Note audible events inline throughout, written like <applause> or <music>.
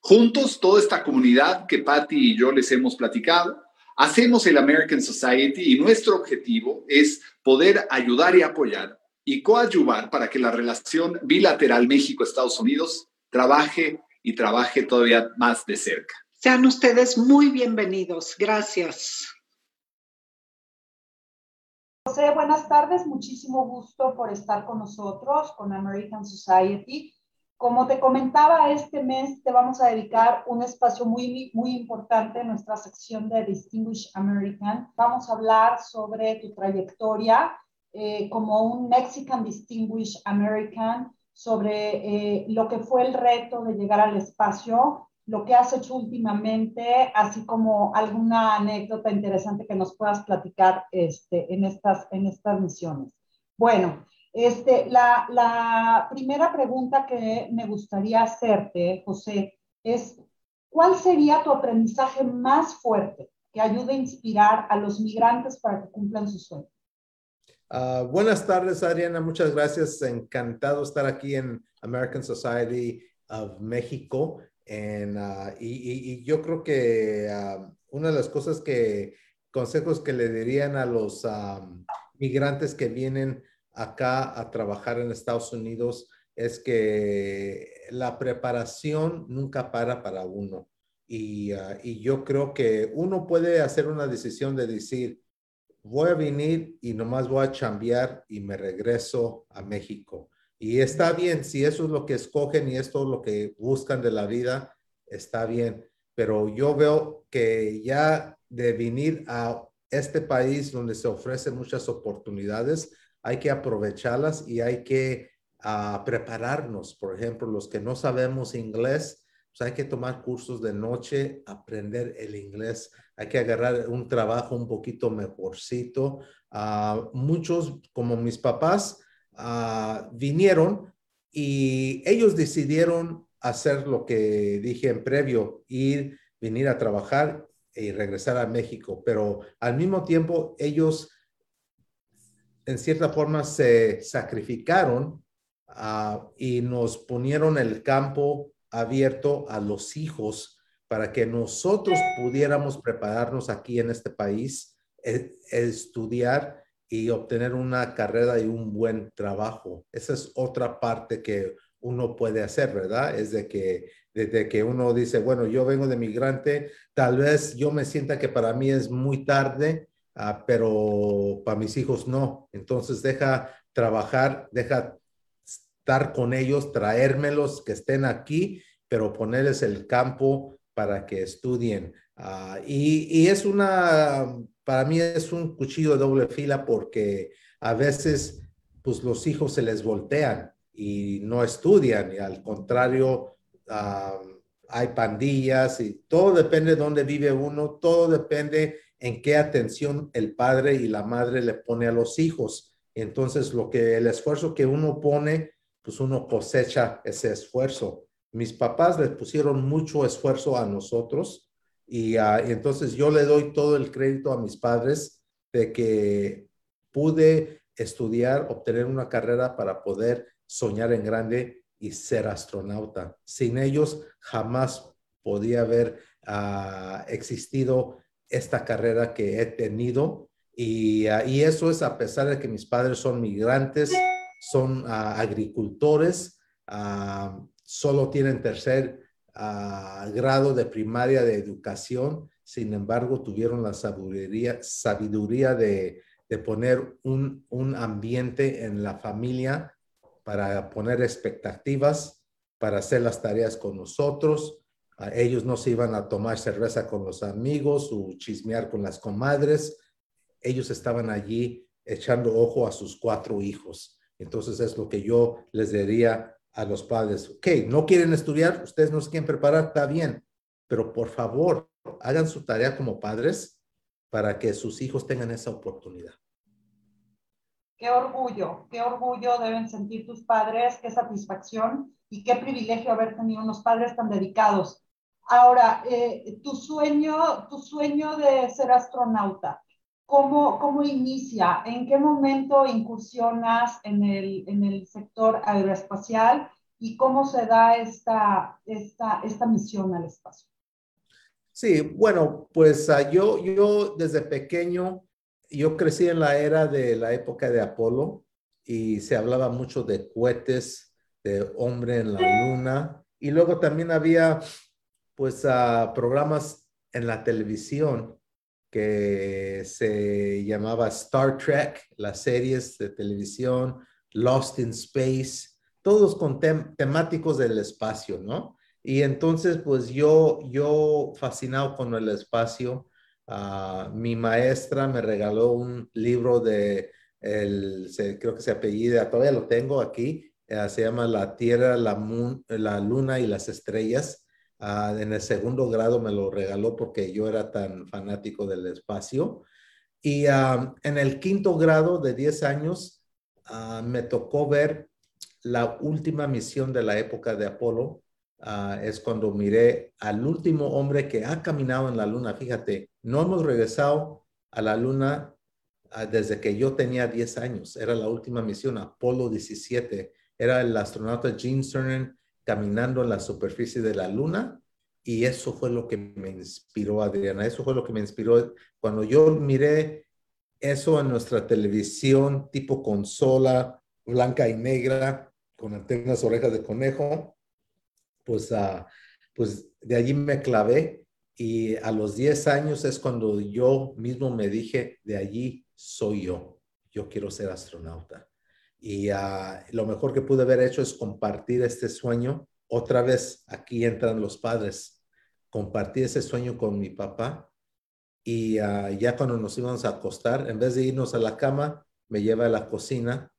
Juntos, toda esta comunidad que Patty y yo les hemos platicado, hacemos el American Society y nuestro objetivo es poder ayudar y apoyar y coadyuvar para que la relación bilateral México-Estados Unidos trabaje y trabaje todavía más de cerca. Sean ustedes muy bienvenidos. Gracias. José, buenas tardes. Muchísimo gusto por estar con nosotros, con American Society. Como te comentaba, este mes te vamos a dedicar un espacio muy, muy importante en nuestra sección de Distinguished American. Vamos a hablar sobre tu trayectoria eh, como un Mexican Distinguished American, sobre eh, lo que fue el reto de llegar al espacio, lo que has hecho últimamente, así como alguna anécdota interesante que nos puedas platicar este, en, estas, en estas misiones. Bueno, este, la, primera pregunta que me gustaría hacerte, José, es, ¿cuál sería tu aprendizaje más fuerte que ayude a inspirar a los migrantes para que cumplan sus sueños? Uh, buenas tardes, Adriana. Muchas gracias. Encantado estar aquí en American Society of México. Uh, y, y, yo creo que uh, una de las cosas que, consejos que le dirían a los migrantes que vienen acá a trabajar en Estados Unidos es que la preparación nunca para para uno. Y, uh, y, yo creo que uno puede hacer una decisión de decir, voy a venir y nomás voy a chambear y me regreso a México. Y está bien, si eso es lo que escogen y esto es lo que buscan de la vida, está bien. Pero yo veo que ya de venir a este país donde se ofrecen muchas oportunidades, hay que aprovecharlas y hay que uh, prepararnos. Por ejemplo, los que no sabemos inglés, pues hay que tomar cursos de noche, aprender el inglés, hay que agarrar un trabajo un poquito mejorcito. Uh, muchos, como mis papás, uh, vinieron y ellos decidieron hacer lo que dije en previo, ir, venir a trabajar y regresar a México, pero al mismo tiempo ellos en cierta forma se sacrificaron uh, y nos ponieron el campo abierto a los hijos para que nosotros pudiéramos prepararnos aquí en este país, e, estudiar y obtener una carrera y un buen trabajo. Esa es otra parte que uno puede hacer, ¿verdad? Es de que desde que uno dice, bueno, yo vengo de migrante, tal vez yo me sienta que para mí es muy tarde, ah, pero para mis hijos no. Entonces deja trabajar, deja estar con ellos, traérmelos, que estén aquí, pero ponerles el campo para que estudien. Ah, y, es una, para mí es un cuchillo de doble fila porque a veces, pues los hijos se les voltean y no estudian y al contrario, hay pandillas y todo depende de dónde vive uno, todo depende en qué atención el padre y la madre le pone a los hijos. Entonces, lo que el esfuerzo que uno pone, pues uno cosecha ese esfuerzo. Mis papás le pusieron mucho esfuerzo a nosotros y, ah, entonces yo le doy todo el crédito a mis padres de que pude estudiar, obtener una carrera para poder soñar en grande y ser astronauta. Sin ellos jamás podía haber ah, existido esta carrera que he tenido y, ah, y, eso es a pesar de que mis padres son migrantes, son ah, agricultores, solo tienen tercer grado de primaria de educación, sin embargo tuvieron la sabiduría, sabiduría de, de poner un, un ambiente en la familia para poner expectativas, para hacer las tareas con nosotros. Ellos no se iban a tomar cerveza con los amigos o chismear con las comadres. Ellos estaban allí echando ojo a sus cuatro hijos. Entonces es lo que yo les diría a los padres. Ok, no quieren estudiar, ustedes no se quieren preparar, está bien, pero por favor, hagan su tarea como padres para que sus hijos tengan esa oportunidad. Qué orgullo, qué orgullo deben sentir tus padres, qué satisfacción y qué privilegio haber tenido unos padres tan dedicados. Ahora, eh, tu sueño, tu sueño de ser astronauta, ¿cómo, ¿cómo inicia? ¿En qué momento incursionas en el, en el sector aeroespacial y cómo se da esta, esta, esta misión al espacio? Sí, bueno, pues uh, yo, yo desde pequeño yo crecí en la era de la época de Apolo y se hablaba mucho de cohetes, de hombre en la luna. Y luego también había pues uh, programas en la televisión que se llamaba Star Trek, las series de televisión, Lost in Space, todos con temáticos del espacio, ¿no? Y entonces, pues yo, yo fascinado con el espacio, Ah, mi maestra me regaló un libro de, el, creo que se apellida, todavía lo tengo aquí, eh, se llama La Tierra, la Luna y las Estrellas. Ah, en el segundo grado me lo regaló porque yo era tan fanático del espacio. Y ah, en el quinto grado de 10 años me tocó ver la última misión de la época de Apolo. es cuando miré al último hombre que ha caminado en la luna. Fíjate, no hemos regresado a la Luna ah, desde que yo tenía 10 años. Era la última misión, Apolo 17. Era el astronauta Gene Cernan caminando en la superficie de la Luna. Y eso fue lo que me inspiró, Adriana. Eso fue lo que me inspiró cuando yo miré eso en nuestra televisión tipo consola blanca y negra con antenas orejas de conejo. Pues, uh, pues de allí me clavé y a los 10 años es cuando yo mismo me dije, de allí soy yo, yo quiero ser astronauta. Y ah, lo mejor que pude haber hecho es compartir este sueño. Otra vez, aquí entran los padres. Compartí ese sueño con mi papá y ah, ya cuando nos íbamos a acostar, en vez de irnos a la cama, me lleva a la cocina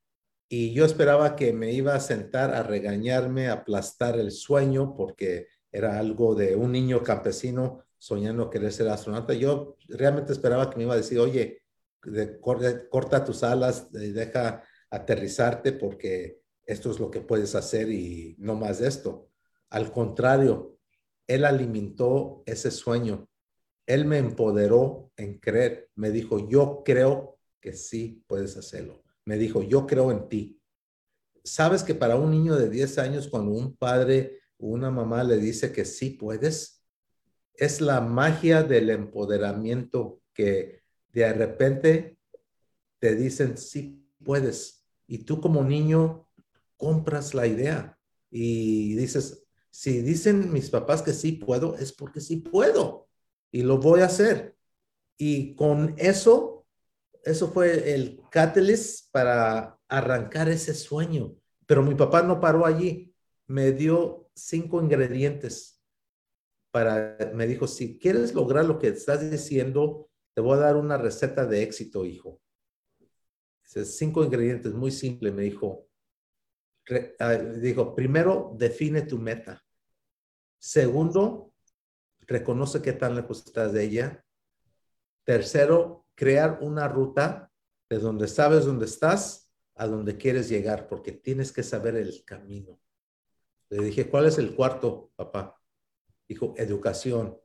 y yo esperaba que me iba a sentar a regañarme, a aplastar el sueño, porque era algo de un niño campesino soñando querer ser astronauta. Yo realmente esperaba que me iba a decir, oye, corta tus alas, deja aterrizarte porque esto es lo que puedes hacer y no más esto. Al contrario, él alimentó ese sueño. Él me empoderó en creer. Me dijo, yo creo que sí puedes hacerlo. Me dijo, yo creo en ti. Sabes que para un niño de 10 años, cuando un padre o una mamá le dice que sí puedes, es la magia del empoderamiento que de repente te dicen, sí puedes. Y tú como niño compras la idea. Y dices, si dicen mis papás que sí puedo, es porque sí puedo y lo voy a hacer. Y con eso, eso fue el catalyst para arrancar ese sueño. Pero mi papá no paró allí, me dio cinco ingredientes para, me dijo, si quieres lograr lo que estás diciendo, te voy a dar una receta de éxito, hijo. Cinco ingredientes, muy simple, me dijo. Dijo, primero, define tu meta. Segundo, reconoce qué tan lejos estás de ella. Tercero, crear una ruta de donde sabes dónde estás a donde quieres llegar, porque tienes que saber el camino. Le dije, ¿cuál es el cuarto, papá? Dijo, educación.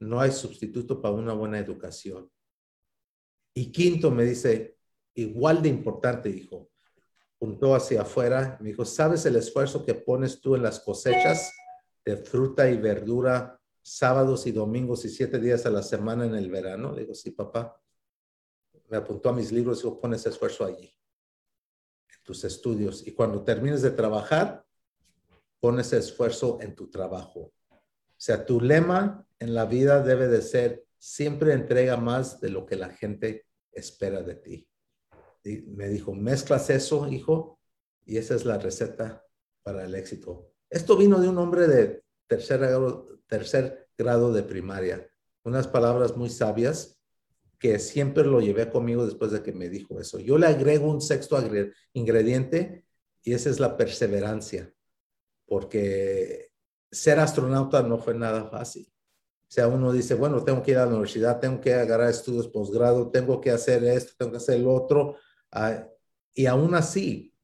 No hay sustituto para una buena educación. Y quinto, me dice, igual de importante, dijo, puntó hacia afuera, me dijo, ¿sabes el esfuerzo que pones tú en las cosechas de fruta y verdura sábados y domingos y siete días a la semana en el verano? Le digo, sí, papá. Me apuntó a mis libros y dijo, pon ese esfuerzo allí, en tus estudios. Y cuando termines de trabajar, pon ese esfuerzo en tu trabajo. O sea, tu lema en la vida debe de ser, siempre entrega más de lo que la gente espera de ti. Me dijo, mezclas eso, hijo, y esa es la receta para el éxito. Esto vino de un hombre de tercer grado, tercer grado de primaria. Unas palabras muy sabias que siempre lo llevé conmigo después de que me dijo eso. Yo le agrego un sexto ingrediente y esa es la perseverancia, porque ser astronauta no fue nada fácil. O sea, uno dice, bueno, tengo que ir a la universidad, tengo que agarrar estudios posgrado, tengo que hacer esto, tengo que hacer lo otro. Ah, y aún así,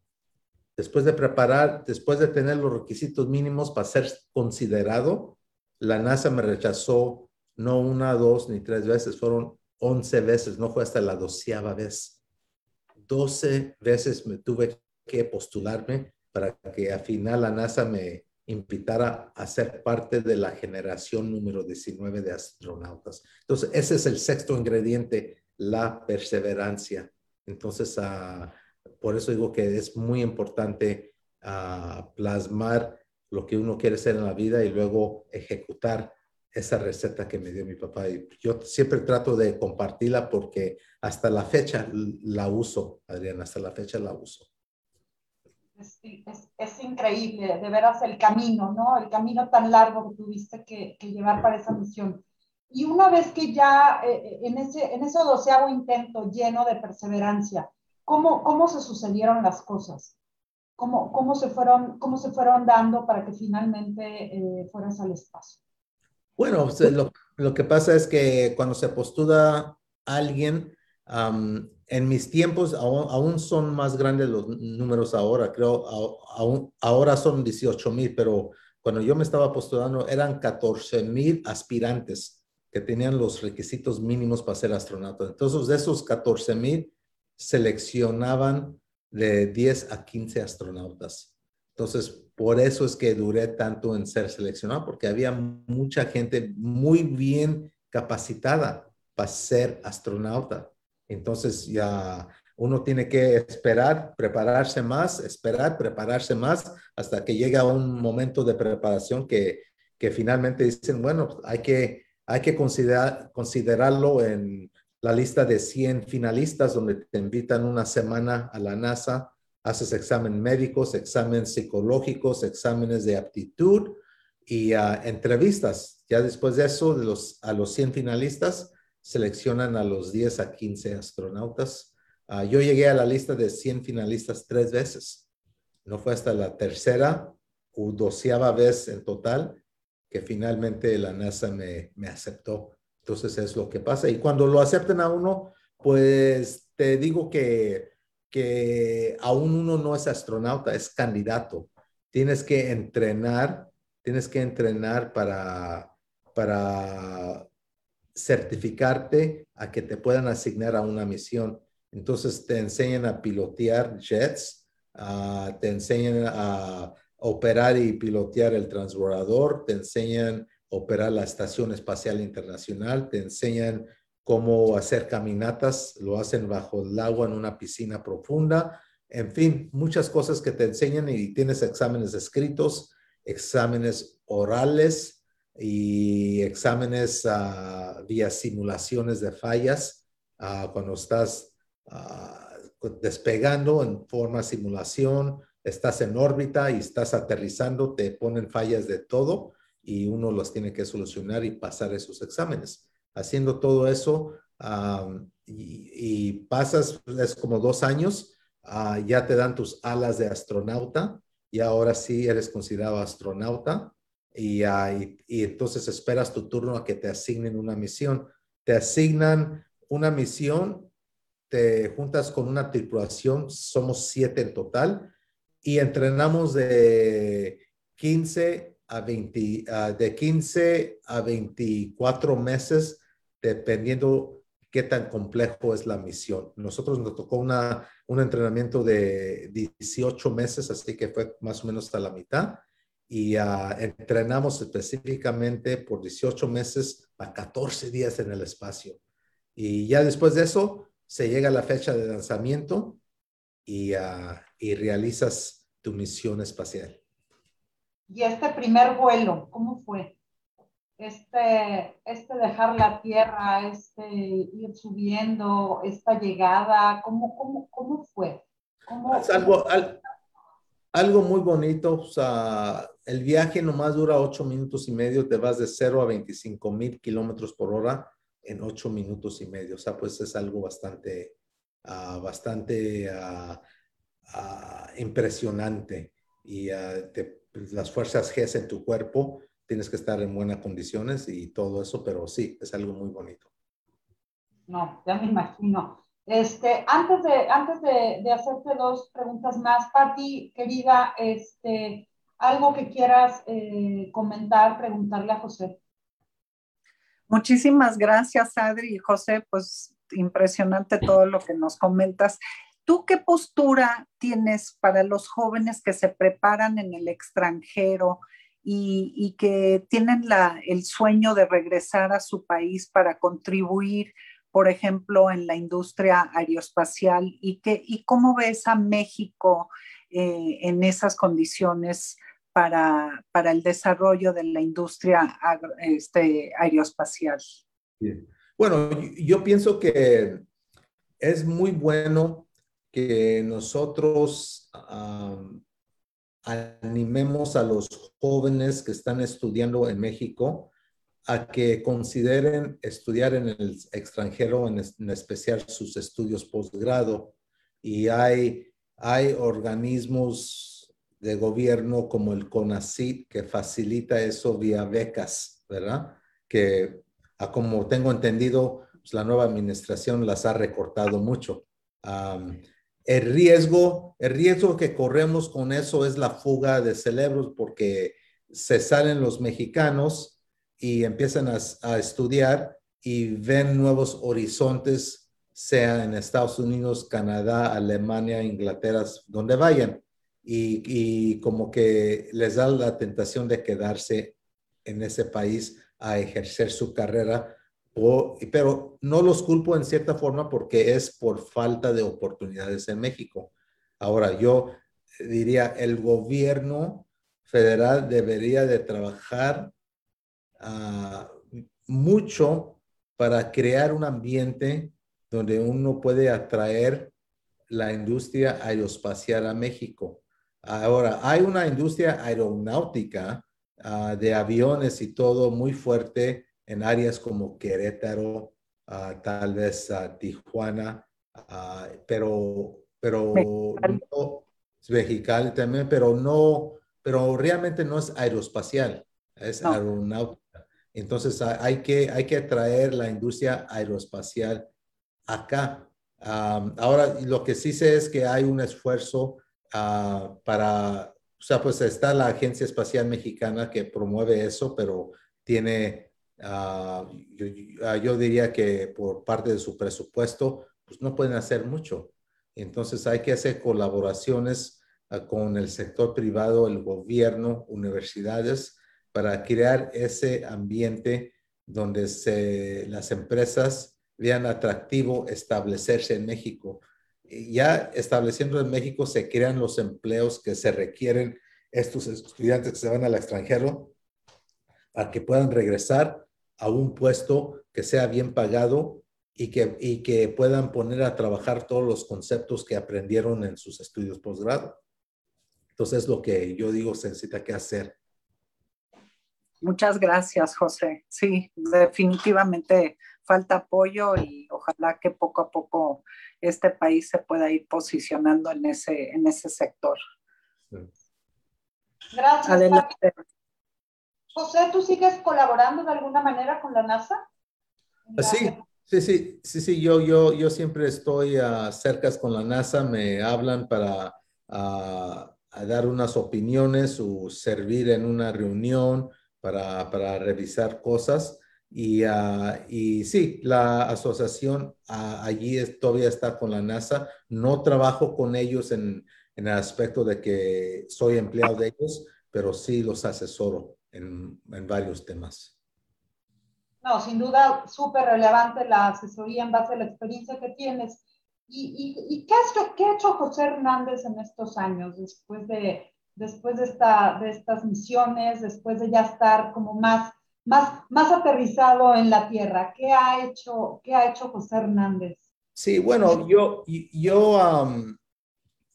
después de preparar, después de tener los requisitos mínimos para ser considerado, la NASA me rechazó no una, dos ni tres veces, fueron once veces, no fue hasta la doceava vez. Doce veces me tuve que postularme para que al final la NASA me, invitar a, ser parte de la generación número 19 de astronautas. Entonces, ese es el sexto ingrediente, la perseverancia. Entonces, ah, por eso digo que es muy importante ah, plasmar lo que uno quiere ser en la vida y luego ejecutar esa receta que me dio mi papá. Y yo siempre trato de compartirla porque hasta la fecha la uso, Adriana, hasta la fecha la uso es, es, increíble, de veras el camino, ¿no? El camino tan largo que tuviste que, llevar para esa misión. Y una vez que ya eh, eh, en, ese, en ese doceavo intento lleno de perseverancia, ¿cómo, cómo se sucedieron las cosas? ¿Cómo, cómo, se, fueron, cómo se fueron dando para que finalmente eh, fueras al espacio? Bueno, lo, lo, que pasa es que cuando se postula alguien, en mis tiempos aún, son más grandes los números ahora, creo, aún, ahora son 18 mil, pero cuando yo me estaba postulando eran 14 mil aspirantes que tenían los requisitos mínimos para ser astronauta. Entonces, de esos 14 mil, seleccionaban de 10 a 15 astronautas. Entonces, por eso es que duré tanto en ser seleccionado, porque había mucha gente muy bien capacitada para ser astronauta. Entonces ya uno tiene que esperar, prepararse más, esperar, prepararse más hasta que llega un momento de preparación que, que finalmente dicen, bueno, hay que, hay que considerar, considerarlo en la lista de 100 finalistas donde te invitan una semana a la NASA, haces exámenes médicos, exámenes psicológicos, exámenes de aptitud y ah, entrevistas. Ya después de eso, a los 100 finalistas, seleccionan a los 10 a 15 astronautas. Ah, yo llegué a la lista de 100 finalistas tres veces. No fue hasta la tercera o doceava vez en total que finalmente la NASA me, aceptó. Entonces es lo que pasa. Y cuando lo aceptan a uno, pues te digo que, que aún uno no es astronauta, es candidato. Tienes que entrenar, tienes que entrenar para, para certificarte a que te puedan asignar a una misión. Entonces te enseñan a pilotear jets, te enseñan a operar y pilotear el transbordador, te enseñan operar la Estación Espacial Internacional, te enseñan cómo hacer caminatas, lo hacen bajo el agua en una piscina profunda, en fin, muchas cosas que te enseñan y tienes exámenes escritos, exámenes orales y exámenes uh, vía simulaciones de fallas uh, cuando estás uh, despegando en forma simulación, estás en órbita y estás aterrizando, te ponen fallas de todo y uno los tiene que solucionar y pasar esos exámenes. Haciendo todo eso y, pasas, es como dos años Ah, ya te dan tus alas de astronauta y ahora sí eres considerado astronauta y, entonces esperas tu turno a que te asignen una misión. Te asignan una misión, te juntas con una tripulación, somos siete en total y entrenamos de 15 a 20, ah, de 15 a 24 meses, dependiendo qué tan complejo es la misión. Nosotros nos tocó una, un entrenamiento de 18 meses, así que fue más o menos hasta la mitad. Y uh, entrenamos específicamente por 18 meses a 14 días en el espacio. Y ya después de eso, se llega a la fecha de lanzamiento y, uh, y realizas tu misión espacial. ¿Y este primer vuelo, cómo fue? este, este dejar la tierra, este ir subiendo, esta llegada, ¿cómo, cómo, cómo fue? ¿Cómo, es algo, algo muy bonito. O sea, el viaje nomás dura ocho minutos y medio, te vas de 0 a 25 mil kilómetros por hora en ocho minutos y medio. O sea, pues es algo bastante, uh, bastante uh, uh, impresionante. Y te, pues, las fuerzas G en tu cuerpo tienes que estar en buenas condiciones y todo eso, pero sí, es algo muy bonito. No, ya me imagino. Este, antes de, antes de, de hacerte dos preguntas más, Patti, querida, este, algo que quieras eh, comentar, preguntarle a José. Muchísimas gracias, Adri y José, pues impresionante todo lo que nos comentas. ¿Tú qué postura tienes para los jóvenes que se preparan en el extranjero y, que tienen el sueño de regresar a su país para contribuir, por ejemplo, en la industria aeroespacial y, que, y cómo ves a México eh, en esas condiciones para, para, el desarrollo de la industria este, aeroespacial. Bueno, yo pienso que es muy bueno que nosotros animemos a los jóvenes que están estudiando en México a que consideren estudiar en el extranjero, en, especial sus estudios posgrado. Y hay, hay organismos de gobierno como el CONACYT que facilita eso vía becas, ¿verdad? Que, a como tengo entendido, pues, la nueva administración las ha recortado mucho. El riesgo, el riesgo que corremos con eso es la fuga de cerebros porque se salen los mexicanos y empiezan a, estudiar y ven nuevos horizontes, sea en Estados Unidos, Canadá, Alemania, Inglaterra, donde vayan. Y, y, como que les da la tentación de quedarse en ese país a ejercer su carrera pero no los culpo en cierta forma porque es por falta de oportunidades en México. Ahora, yo diría, el gobierno federal debería de trabajar ah, mucho para crear un ambiente donde uno puede atraer la industria aeroespacial a México. Ahora, hay una industria aeronáutica ah, de aviones y todo muy fuerte en áreas como Querétaro, ah, tal vez uh, Tijuana, uh, pero, pero no, Mexicali también, pero no, pero realmente no es aeroespacial, es aeronáutica. Entonces hay que, hay que atraer la industria aeroespacial acá. ahora, lo que sí sé es que hay un esfuerzo para, o sea, pues está la Agencia Espacial Mexicana que promueve eso, pero tiene Ah, ah, yo, diría que por parte de su presupuesto, pues no pueden hacer mucho. Entonces hay que hacer colaboraciones ah, con el sector privado, el gobierno, universidades, para crear ese ambiente donde las empresas vean atractivo establecerse en México. ya estableciendo en México se crean los empleos que se requieren estos estudiantes que se van al extranjero para que puedan regresar a un puesto que sea bien pagado y que, y que puedan poner a trabajar todos los conceptos que aprendieron en sus estudios posgrado. Entonces, es lo que yo digo se necesita que hacer. Muchas gracias, José. Sí, definitivamente falta apoyo y ojalá que poco a poco este país se pueda ir posicionando en ese, en ese sector. Gracias. Adelante. José, ¿tú sigues colaborando de alguna manera con la NASA? Sí, sí, sí, sí, sí, yo, yo, yo siempre estoy uh, cerca con la NASA, me hablan para dar unas opiniones o servir en una reunión para, para revisar cosas. Y, uh, y, sí, la asociación uh, allí todavía está con la NASA. No trabajo con ellos en, en, el aspecto de que soy empleado de ellos, pero sí los asesoro en, en varios temas. No, sin duda, súper relevante la asesoría en base a la experiencia que tienes. ¿Y, y, y qué, ha, qué, ha, hecho José Hernández en estos años después de, después de, esta, de estas misiones, después de ya estar como más, más, más aterrizado en la tierra? ¿Qué ha hecho, qué ha hecho José Hernández? Sí, bueno, yo, yo, um,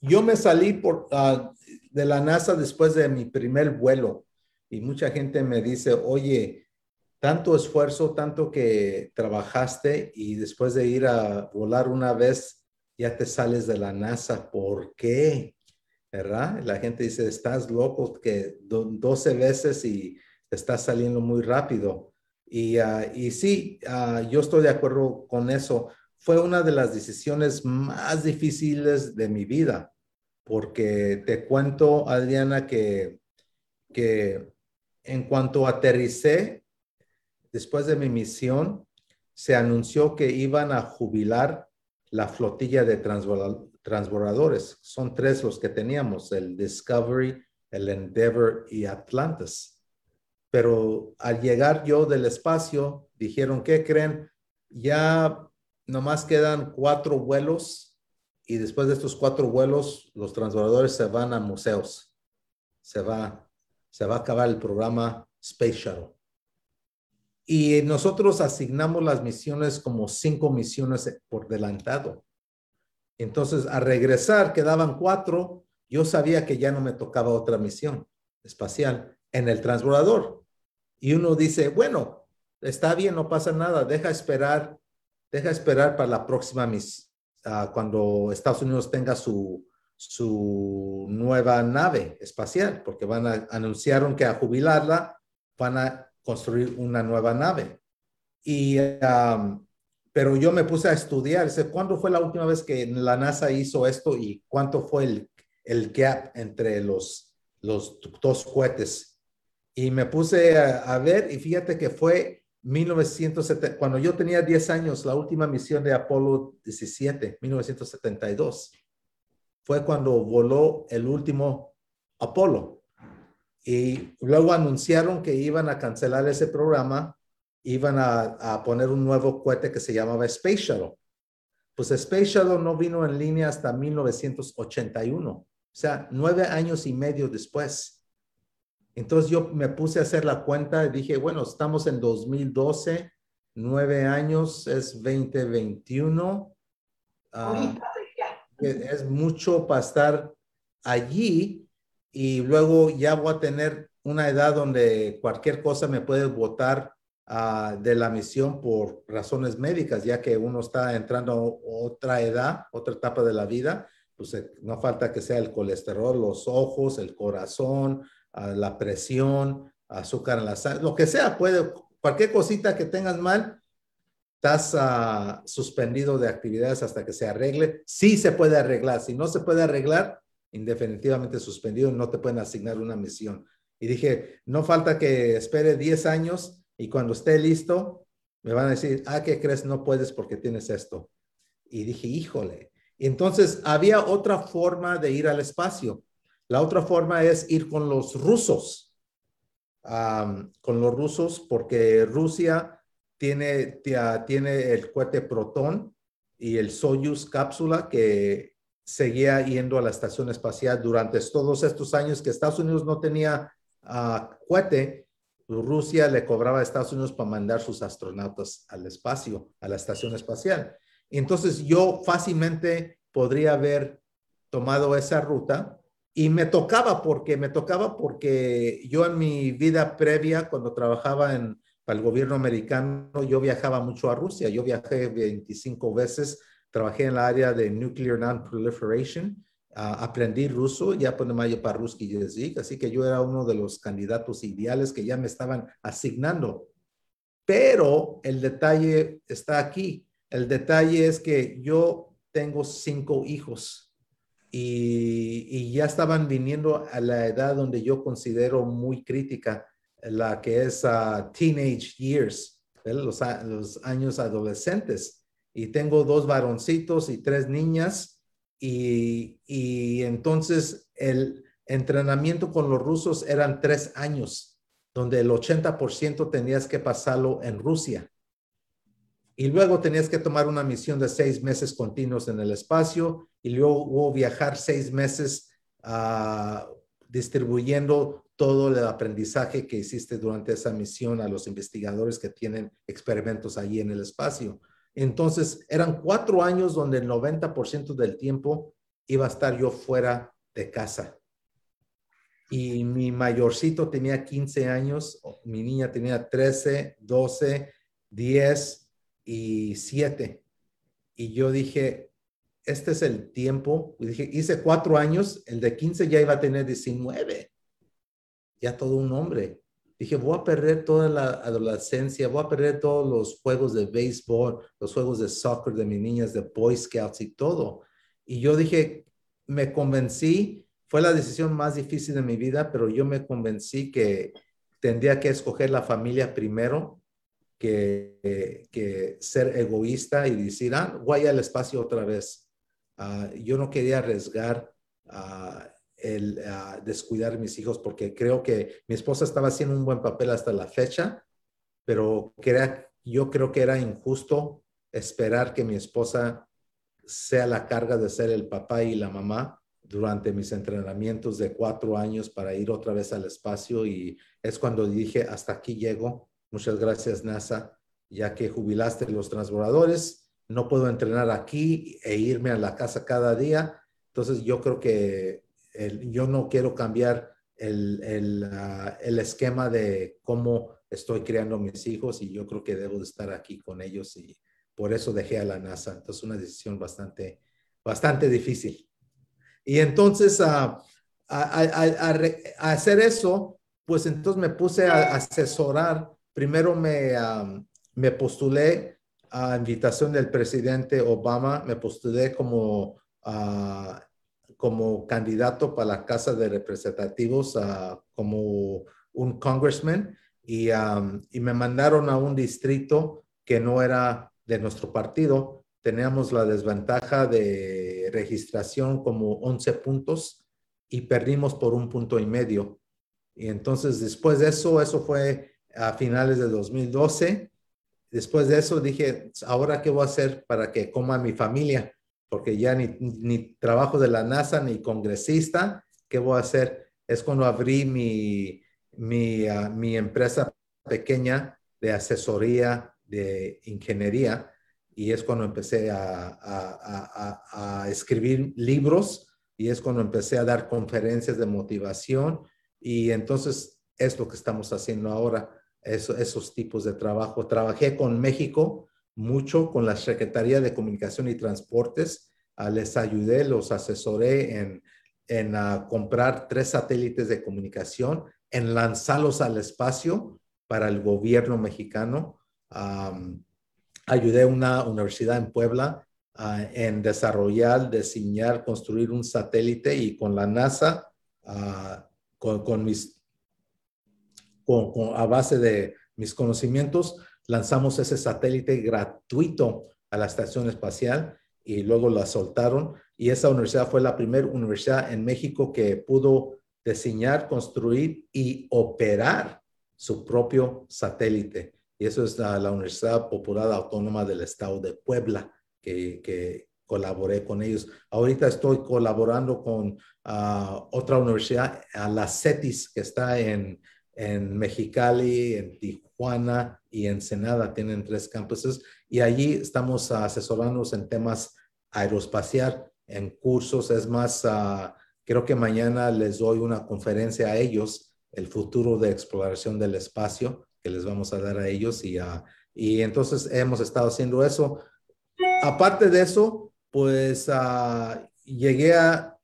yo me salí por, uh, de la NASA después de mi primer vuelo y mucha gente me dice, oye, tanto esfuerzo, tanto que trabajaste y después de ir a volar una vez, ya te sales de la NASA. ¿Por qué? ¿verdad? La gente dice, estás loco, que 12 veces y estás saliendo muy rápido. Y, uh, y sí, uh, yo estoy de acuerdo con eso. Fue una de las decisiones más difíciles de mi vida, porque te cuento, Adriana, que, que en cuanto aterricé, después de mi misión, se anunció que iban a jubilar la flotilla de transbordadores. Son tres los que teníamos, el Discovery, el Endeavour y Atlantis. Pero al llegar yo del espacio, dijeron, ¿qué creen? Ya nomás quedan cuatro vuelos y después de estos cuatro vuelos, los transbordadores se van a museos. Se va, se va a acabar el programa Space Shuttle. Y nosotros asignamos las misiones como cinco misiones por delantado. Entonces, a regresar, quedaban cuatro. Yo sabía que ya no me tocaba otra misión espacial en el transbordador. Y uno dice, bueno, está bien, no pasa nada, deja esperar, deja esperar para la próxima misión, uh, cuando Estados Unidos tenga su, su nueva nave espacial, porque van a, anunciaron que a jubilarla van a construir una nueva nave. Y pero yo me puse a estudiar, ¿cuándo fue la última vez que la NASA hizo esto y cuánto fue el, el gap entre los, los dos cohetes? Y me puse a, ver y fíjate que fue 1970, cuando yo tenía 10 años, la última misión de Apolo 17, 1972, fue cuando voló el último Apolo. Y luego anunciaron que iban a cancelar ese programa iban a, poner un nuevo cohete que se llamaba Space Shuttle. Pues Space Shuttle no vino en línea hasta 1981, o sea, nueve años y medio después. Entonces yo me puse a hacer la cuenta y dije, bueno, estamos en 2012, nueve años es 2021. Ah, es mucho para estar allí y luego ya voy a tener una edad donde cualquier cosa me puede votar de la misión por razones médicas, ya que uno está entrando otra edad, otra etapa de la vida, pues eh, no falta que sea el colesterol, los ojos, el corazón, la presión, azúcar en la sangre, lo que sea, puede, cualquier cosita que tengas mal, estás suspendido de actividades hasta que se arregle. Sí se puede arreglar, si no se puede arreglar, indefinitivamente suspendido, no te pueden asignar una misión. Y dije, no falta que espere 10 años y cuando esté listo, me van a decir, ah, ¿qué crees? No puedes porque tienes esto. Y dije, híjole. Entonces, había otra forma de ir al espacio. La otra forma es ir con los rusos. con los rusos, porque Rusia tiene, tiene el cohete Proton y el Soyuz cápsula que seguía yendo a la estación espacial durante todos estos años que Estados Unidos no tenía uh, cohete. Rusia le cobraba a Estados Unidos para mandar sus astronautas al espacio, a la estación espacial. Entonces yo fácilmente podría haber tomado esa ruta y me tocaba porque me tocaba porque yo en mi vida previa cuando trabajaba en para el gobierno americano, yo viajaba mucho a Rusia. Yo viajé 25 veces, trabajé en el área de Nuclear Non-Proliferation, aprendí ruso, ya pues ponemaya parruski yezik, así que yo era uno de los candidatos ideales que ya me estaban asignando. Pero el detalle está aquí. El detalle es que yo tengo cinco hijos y ya estaban viniendo a la edad donde yo considero muy crítica la que es teenage years, los, los, años adolescentes. Y tengo dos varoncitos y tres niñas y, y entonces el entrenamiento con los rusos eran tres años, donde el 80% tenías que pasarlo en Rusia. Y luego tenías que tomar una misión de seis meses continuos en el espacio y luego viajar seis meses uh, distribuyendo todo el aprendizaje que hiciste durante esa misión a los investigadores que tienen experimentos allí en el espacio. Entonces, eran cuatro años donde el 90% del tiempo iba a estar yo fuera de casa. Y mi mayorcito tenía 15 años, mi niña tenía 13, 12, 10 y siete. Y yo dije, este es el tiempo. Y dije, hice cuatro años, el de 15 ya iba a tener 19. Ya todo un hombre. Dije, voy a perder toda la adolescencia, voy a perder todos los juegos de béisbol, los juegos de soccer de mis niñas, de Boy Scouts y todo. Y yo dije, me convencí, fue la decisión más difícil de mi vida, pero yo me convencí que tendría que escoger la familia primero que, que ser egoísta y decir, ah, voy al espacio otra vez. Ah, yo no quería arriesgar uh, el descuidar a mis hijos porque creo que mi esposa estaba haciendo un buen papel hasta la fecha, pero yo creo que era injusto esperar que mi esposa sea la carga de ser el papá y la mamá durante mis entrenamientos de cuatro años para ir otra vez al espacio y es cuando dije, hasta aquí llego, Muchas gracias, NASA, ya que jubilaste los transbordadores. No puedo entrenar aquí e irme a la casa cada día. Entonces, yo creo que yo no quiero cambiar el, el, ah, el, esquema de cómo estoy criando mis hijos y yo creo que debo de estar aquí con ellos y por eso dejé a la NASA. Entonces, una decisión bastante, bastante difícil. Y entonces, a, a, a hacer eso, pues entonces me puse a asesorar primero me, me postulé a invitación del presidente Obama, me postulé como, uh, como candidato para la Casa de Representativos, uh, como un congressman, y, y me mandaron a un distrito que no era de nuestro partido. Teníamos la desventaja de registración como 11 puntos y perdimos por un punto y medio. Y entonces después de eso, eso fue a finales de 2012. Después de eso dije, ahora qué voy a hacer para que coma mi familia, porque ya ni, ni trabajo de la NASA ni congresista, ¿qué voy a hacer? Es cuando abrí mi, mi, ah, mi empresa pequeña de asesoría de ingeniería y es cuando empecé a, a, a, a, escribir libros y es cuando empecé a dar conferencias de motivación y entonces es lo que estamos haciendo ahora esos tipos de trabajo. Trabajé con México mucho, con la Secretaría de Comunicación y Transportes. Ah, les ayudé, los asesoré en, en ah, comprar tres satélites de comunicación, en lanzarlos al espacio para el gobierno mexicano. ayudé a una universidad en Puebla ah, en desarrollar, diseñar, construir un satélite y con la NASA, con, con mis a base de mis conocimientos, lanzamos ese satélite gratuito a la estación espacial y luego la soltaron. Y esa universidad fue la primera universidad en México que pudo diseñar, construir y operar su propio satélite. Y eso es la, Universidad Popular Autónoma del Estado de Puebla, que, que colaboré con ellos. Ahorita estoy colaborando con uh, otra universidad, a la CETIS, que está en, en Mexicali, en Tijuana y en Ensenada. Tienen tres campuses y allí estamos asesorándonos en temas aeroespacial, en cursos. Es más, uh, creo que mañana les doy una conferencia a ellos, el futuro de exploración del espacio, que les vamos a dar a ellos y, uh, y entonces hemos estado haciendo eso. Aparte de eso, pues llegué a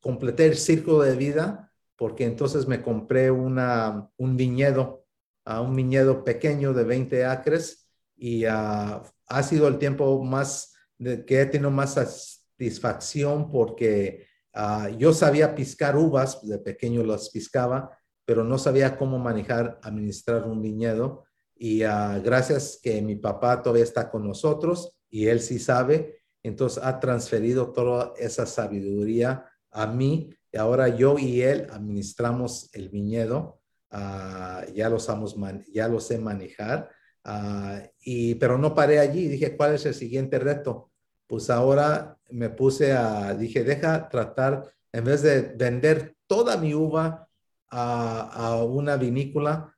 completar el círculo de vida porque entonces me compré una, un viñedo, a un viñedo pequeño de 20 acres y ha sido el tiempo más que he tenido más satisfacción porque uh, yo sabía piscar uvas, de pequeño las piscaba, pero no sabía cómo manejar, administrar un viñedo. Y uh, gracias que mi papá todavía está con nosotros y él sí sabe, entonces ha transferido toda esa sabiduría a mí ahora yo y él administramos el viñedo, uh, ya, lo sabemos ya lo sé manejar, uh, y, pero no paré allí, dije, ¿cuál es el siguiente reto? Pues ahora me puse a, dije, deja tratar, en vez de vender toda mi uva a, a una vinícola,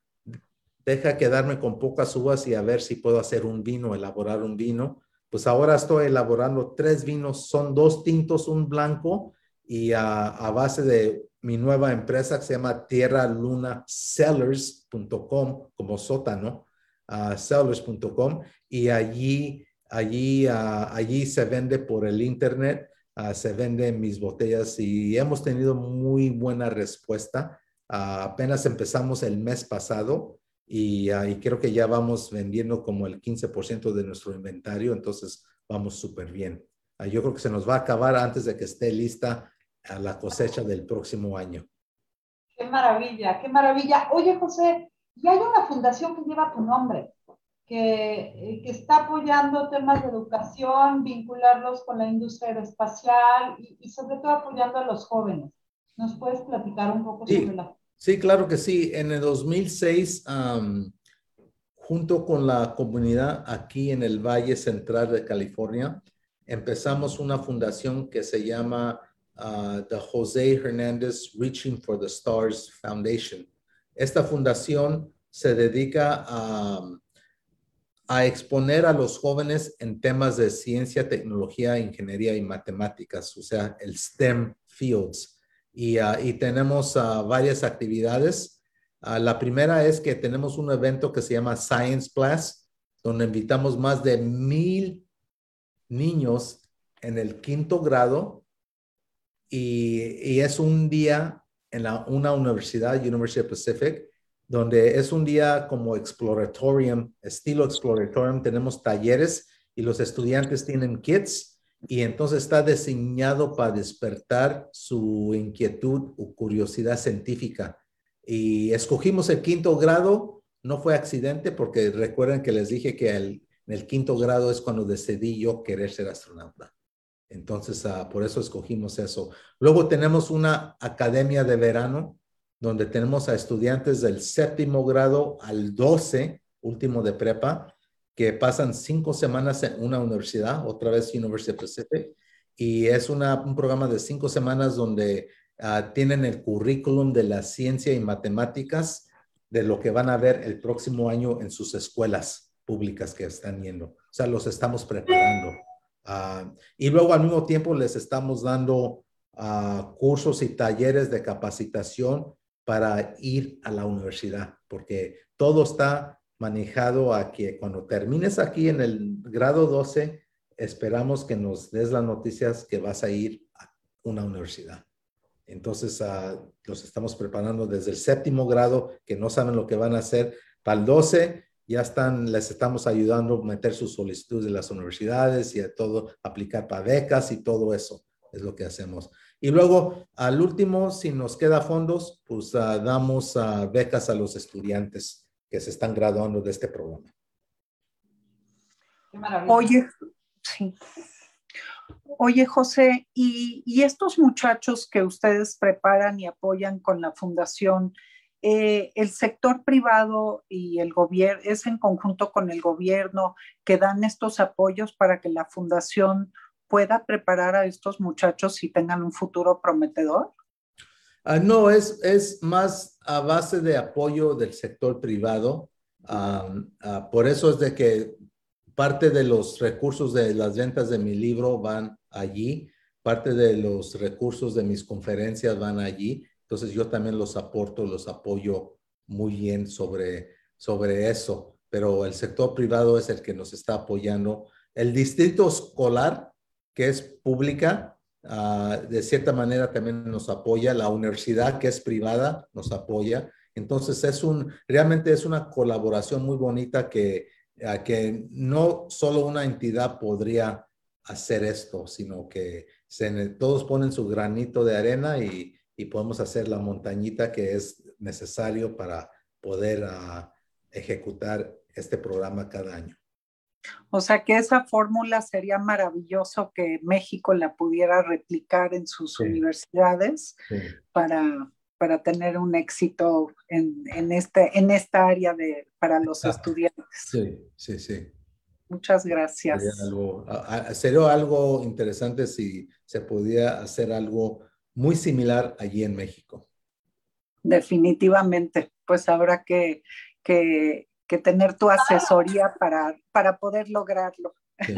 deja quedarme con pocas uvas y a ver si puedo hacer un vino, elaborar un vino. Pues ahora estoy elaborando tres vinos, son dos tintos, un blanco y a, a base de mi nueva empresa que se llama Tierra Luna Sellers.com, como sótano, uh, sellers.com, y allí, allí, uh, allí se vende por el internet, uh, se venden mis botellas y hemos tenido muy buena respuesta. apenas empezamos el mes pasado y, y, creo que ya vamos vendiendo como el 15% de nuestro inventario, entonces vamos súper bien. yo creo que se nos va a acabar antes de que esté lista a la cosecha del próximo año. Qué maravilla, qué maravilla. Oye, José, y hay una fundación que lleva tu nombre, que, eh, que está apoyando temas de educación, vincularlos con la industria aeroespacial y, y, sobre todo apoyando a los jóvenes. ¿Nos puedes platicar un poco sí, sobre la... Sí, claro que sí. En el 2006, um, junto con la comunidad aquí en el Valle Central de California, empezamos una fundación que se llama uh, the Jose Hernandez Reaching for the Stars Foundation. Esta fundación se dedica a, a, exponer a los jóvenes en temas de ciencia, tecnología, ingeniería y matemáticas, o sea, el STEM fields. Y, uh, y tenemos uh, varias actividades. Uh, la primera es que tenemos un evento que se llama Science Class, donde invitamos más de mil niños en el quinto grado y, es un día en la, una universidad, University Pacific, donde es un día como exploratorium, estilo exploratorium, tenemos talleres y los estudiantes tienen kits y entonces está diseñado para despertar su inquietud o curiosidad científica. Y escogimos el quinto grado, no fue accidente porque recuerden que les dije que el, en el quinto grado es cuando decidí yo querer ser astronauta. Entonces, uh, por eso escogimos eso. Luego tenemos una academia de verano donde tenemos a estudiantes del séptimo grado al 12, último de prepa, que pasan cinco semanas en una universidad, otra vez University Pacific, y es un programa de cinco semanas donde uh, tienen el currículum de la ciencia y matemáticas de lo que van a ver el próximo año en sus escuelas públicas que están yendo. O sea, los estamos preparando. Uh, y luego al mismo tiempo les estamos dando uh, cursos y talleres de capacitación para ir a la universidad, porque todo está manejado a que cuando termines aquí en el grado 12, esperamos que nos des las noticias que vas a ir a una universidad. Entonces, uh, los estamos preparando desde el séptimo grado, que no saben lo que van a hacer, para el 12 ya están, les estamos ayudando a meter sus solicitudes de las universidades y a todo, aplicar para becas y todo eso es lo que hacemos. Y luego, al último, si nos queda fondos, pues uh, damos uh, becas a los estudiantes que se están graduando de este programa. Qué Oye, sí. Oye, José, ¿y, ¿y estos muchachos que ustedes preparan y apoyan con la fundación, eh, el sector privado y el gobierno, es en conjunto con el gobierno que dan estos apoyos para que la fundación pueda preparar a estos muchachos y tengan un futuro prometedor? Ah, no, es, es más a base de apoyo del sector privado. Ah, por eso es de que parte de los recursos de las ventas de mi libro van allí, parte de los recursos de mis conferencias van allí. Entonces yo también los aporto, los apoyo muy bien sobre, sobre eso, pero el sector privado es el que nos está apoyando. El distrito escolar, que es pública, ah, de cierta manera también nos apoya. La universidad, que es privada, nos apoya. Entonces es un, realmente es una colaboración muy bonita que que no solo una entidad podría hacer esto, sino que se, todos ponen su granito de arena y, podemos hacer la montañita que es necesario para poder ah, ejecutar este programa cada año. O sea que esa fórmula sería maravilloso que México la pudiera replicar en sus universidades para para tener un éxito en, en, este, en esta área de, para los estudiantes. Sí, sí, sí. Muchas gracias. Sería algo, interesante si se podía hacer algo muy similar allí en México. Definitivamente, pues habrá que, que, que tener tu asesoría para, para poder lograrlo. Sí.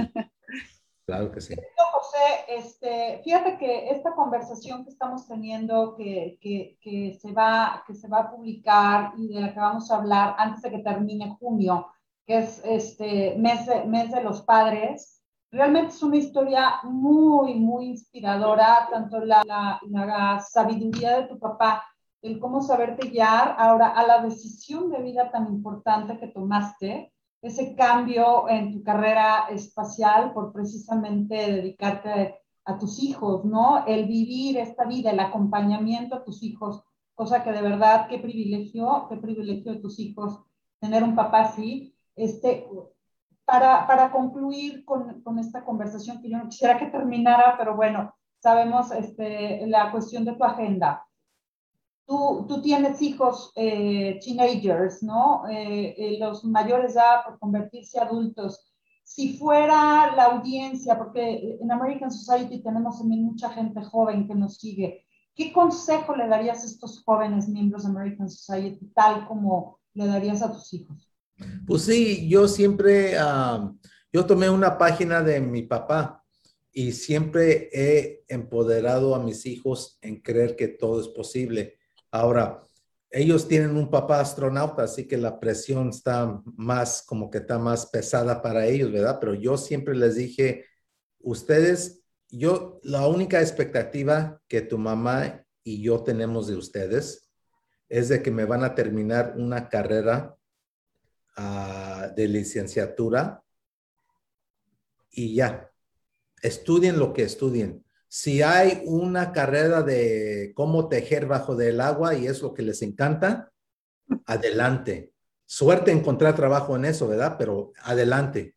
Claro que sí. José, este, fíjate que esta conversación que estamos teniendo, que, que, que, se va, que se va a publicar y de la que vamos a hablar antes de que termine junio, que es este mes de, mes de los padres, realmente es una historia muy, muy inspiradora, tanto la, la, la sabiduría de tu papá, el cómo saberte guiar ahora a la decisión de vida tan importante que tomaste ese cambio en tu carrera espacial por precisamente dedicarte a tus hijos, ¿no? El vivir esta vida, el acompañamiento a tus hijos, cosa que de verdad, qué privilegio, qué privilegio de tus hijos tener un papá así. Este, para, para concluir con, con esta conversación, que yo no quisiera que terminara, pero bueno, sabemos este, la cuestión de tu agenda tú, tú tienes hijos eh, teenagers, ¿no? Eh, eh, los mayores ya por convertirse adultos. Si fuera la audiencia, porque en American Society tenemos también mucha gente joven que nos sigue, ¿qué consejo le darías a estos jóvenes miembros de American Society tal como le darías a tus hijos? Pues sí, yo siempre, yo tomé una página de mi papá y siempre he empoderado a mis hijos en creer que todo es posible. Ahora, ellos tienen un papá astronauta, así que la presión está más, como que está más pesada para ellos, ¿verdad? Pero yo siempre les dije, ustedes, yo, la única expectativa que tu mamá y yo tenemos de ustedes es de que me van a terminar una carrera ah, de licenciatura y ya, estudien lo que estudien. Si hay una carrera de cómo tejer bajo del agua y es lo que les encanta, adelante. Suerte encontrar trabajo en eso, ¿verdad? Pero adelante.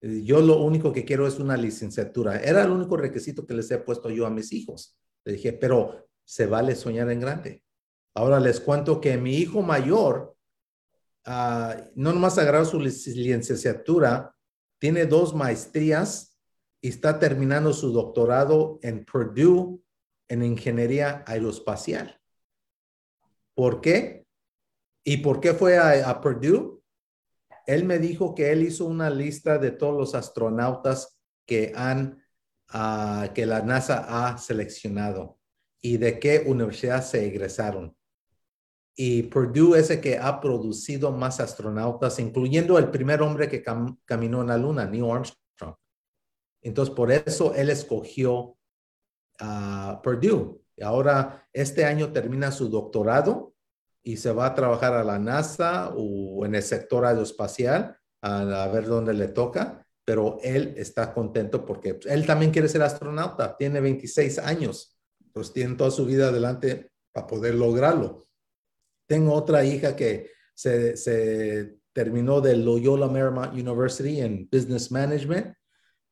Yo lo único que quiero es una licenciatura. Era el único requisito que les he puesto yo a mis hijos. Le dije, pero se vale soñar en grande. Ahora les cuento que mi hijo mayor, uh, no nomás agarró su licenciatura, tiene dos maestrías y está terminando su doctorado en Purdue en ingeniería aeroespacial. ¿Por qué? ¿Y por qué fue a, Purdue? Él me dijo que él hizo una lista de todos los astronautas que han, ah, que la NASA ha seleccionado y de qué universidad se egresaron. Y Purdue es el que ha producido más astronautas, incluyendo el primer hombre que caminó en la Luna, Neil Armstrong. Entonces, por eso él escogió a Purdue. Y ahora, este año termina su doctorado y se va a trabajar a la NASA o en el sector aeroespacial a, ver dónde le toca, pero él está contento porque él también quiere ser astronauta, tiene 26 años, pues tiene toda su vida adelante para poder lograrlo. Tengo otra hija que se, se terminó de Loyola Marymount University en Business Management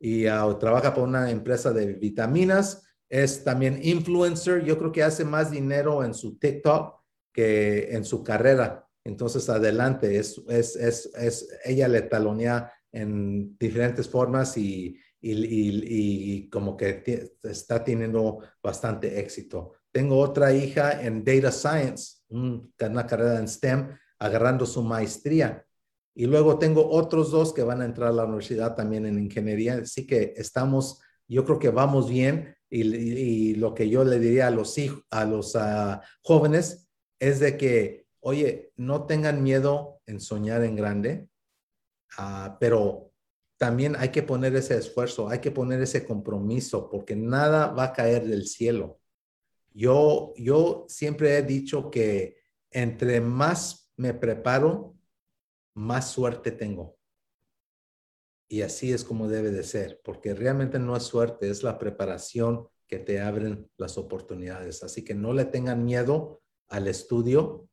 y uh, trabaja por una empresa de vitaminas. Es también influencer. Yo creo que hace más dinero en su TikTok que en su carrera. Entonces, adelante, es, es, es, es ella le talonea en diferentes formas y, y, y, como que está teniendo bastante éxito. Tengo otra hija en Data Science, una carrera en STEM, agarrando su maestría. Y luego tengo otros dos que van a entrar a la universidad también en ingeniería. Así que estamos, yo creo que vamos bien. Y, lo que yo le diría a los, a los ah, jóvenes es de que, oye, no tengan miedo en soñar en grande, uh, pero también hay que poner ese esfuerzo, hay que poner ese compromiso, porque nada va a caer del cielo. Yo, yo siempre he dicho que entre más me preparo, más suerte tengo. Y así es como debe de ser, porque realmente no es suerte, es la preparación que te abren las oportunidades. Así que no le tengan miedo al estudio,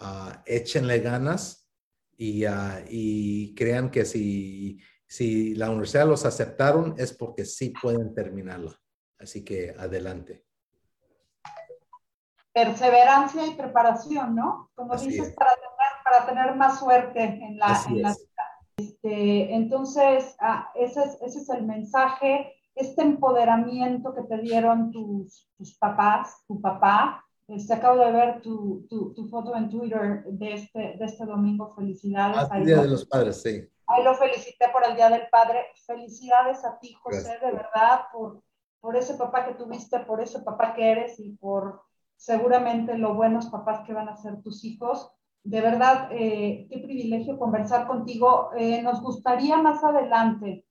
uh, échenle ganas y, uh, y crean que si, si la universidad los aceptaron es porque sí pueden terminarla. Así que adelante perseverancia y preparación, ¿no? Como dices, para tener, para tener más suerte en la, en la vida. Este, entonces, ah, ese, es, ese es el mensaje, este empoderamiento que te dieron tus, tus papás, tu papá. Este, acabo de ver tu, tu, tu, foto en Twitter de este, de este domingo. Felicidades. Ah, el Día de los Padres, sí. Ahí lo felicité por el Día del Padre. Felicidades a ti, José, de verdad, por, por ese papá que tuviste, por ese papá que eres y por seguramente lo buenos papás que van a ser tus hijos. De verdad, eh, qué privilegio conversar contigo. Eh, nos gustaría más adelante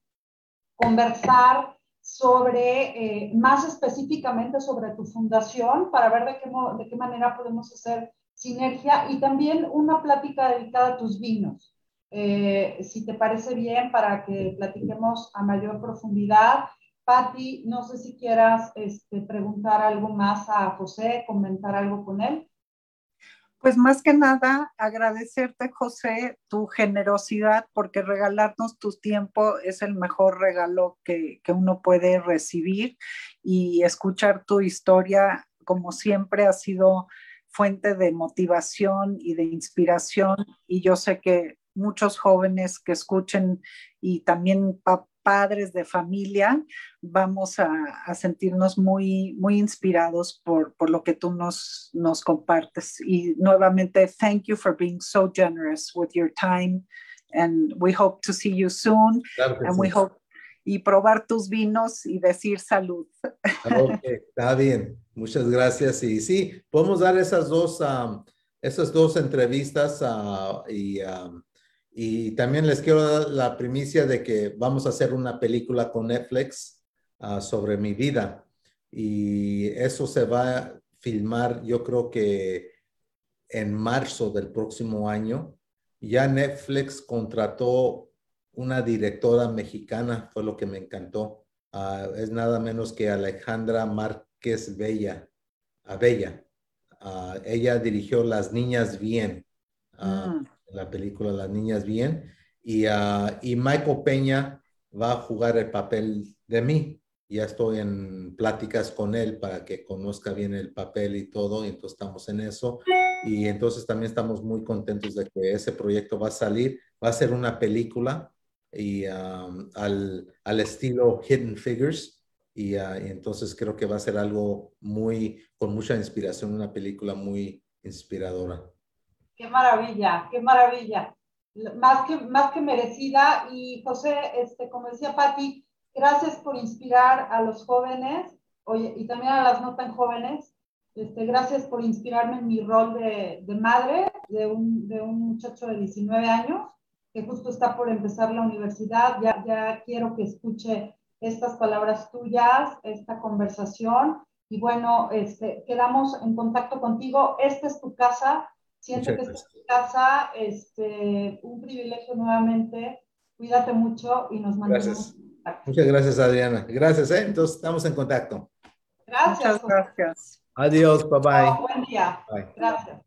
conversar sobre, eh, más específicamente sobre tu fundación, para ver de qué, de qué manera podemos hacer sinergia y también una plática dedicada a tus vinos. si te parece bien, para que platiquemos a mayor profundidad Patti, no sé si quieras este, preguntar algo más a José, comentar algo con él. Pues más que nada, agradecerte, José, tu generosidad, porque regalarnos tu tiempo es el mejor regalo que, que uno puede recibir y escuchar tu historia, como siempre, ha sido fuente de motivación y de inspiración. Y yo sé que muchos jóvenes que escuchen y también padres de familia, vamos a, a sentirnos muy, muy inspirados por, por, lo que tú nos, nos compartes. Y nuevamente, thank you for being so generous with your time. And we hope to see you soon. Claro and sí. we hope y probar tus vinos y decir salud. Okay, <laughs> está bien. Muchas gracias. Y sí, podemos dar esas dos, um, esas dos entrevistas uh, y um, y también les quiero dar la primicia de que vamos a hacer una película con Netflix uh, sobre mi vida. Y eso se va a filmar, yo creo que en marzo del próximo año. Ya Netflix contrató una directora mexicana, fue lo que me encantó. Uh, es nada menos que Alejandra Márquez Bella. A Bella. Uh, ella dirigió Las Niñas Bien. Mm la película Las Niñas Bien. Y, uh, y Michael Peña va a jugar el papel de mí. Ya estoy en pláticas con él para que conozca bien el papel y todo, y entonces estamos en eso. Y entonces también estamos muy contentos de que ese proyecto va a salir. Va a ser una película y al, al, estilo Hidden Figures. Uh, y, entonces creo que va a ser algo muy, con mucha inspiración, una película muy inspiradora. Qué maravilla, qué maravilla. Más que, más que merecida. Y José, este, como decía Patti, gracias por inspirar a los jóvenes oye, y también a las no tan jóvenes. Este, gracias por inspirarme en mi rol de, de madre de un, de un, muchacho de 19 años que justo está por empezar la universidad. Ya, ya quiero que escuche estas palabras tuyas, esta conversación. Y bueno, este, quedamos en contacto contigo. Esta es tu casa siento que estás en casa, este, un privilegio nuevamente. Cuídate mucho y nos mandamos. Gracias. Muchas gracias, Adriana. Gracias, ¿eh? Entonces, estamos en contacto. Gracias. Muchas gracias. Adiós, bye bye. Buen día. Gracias.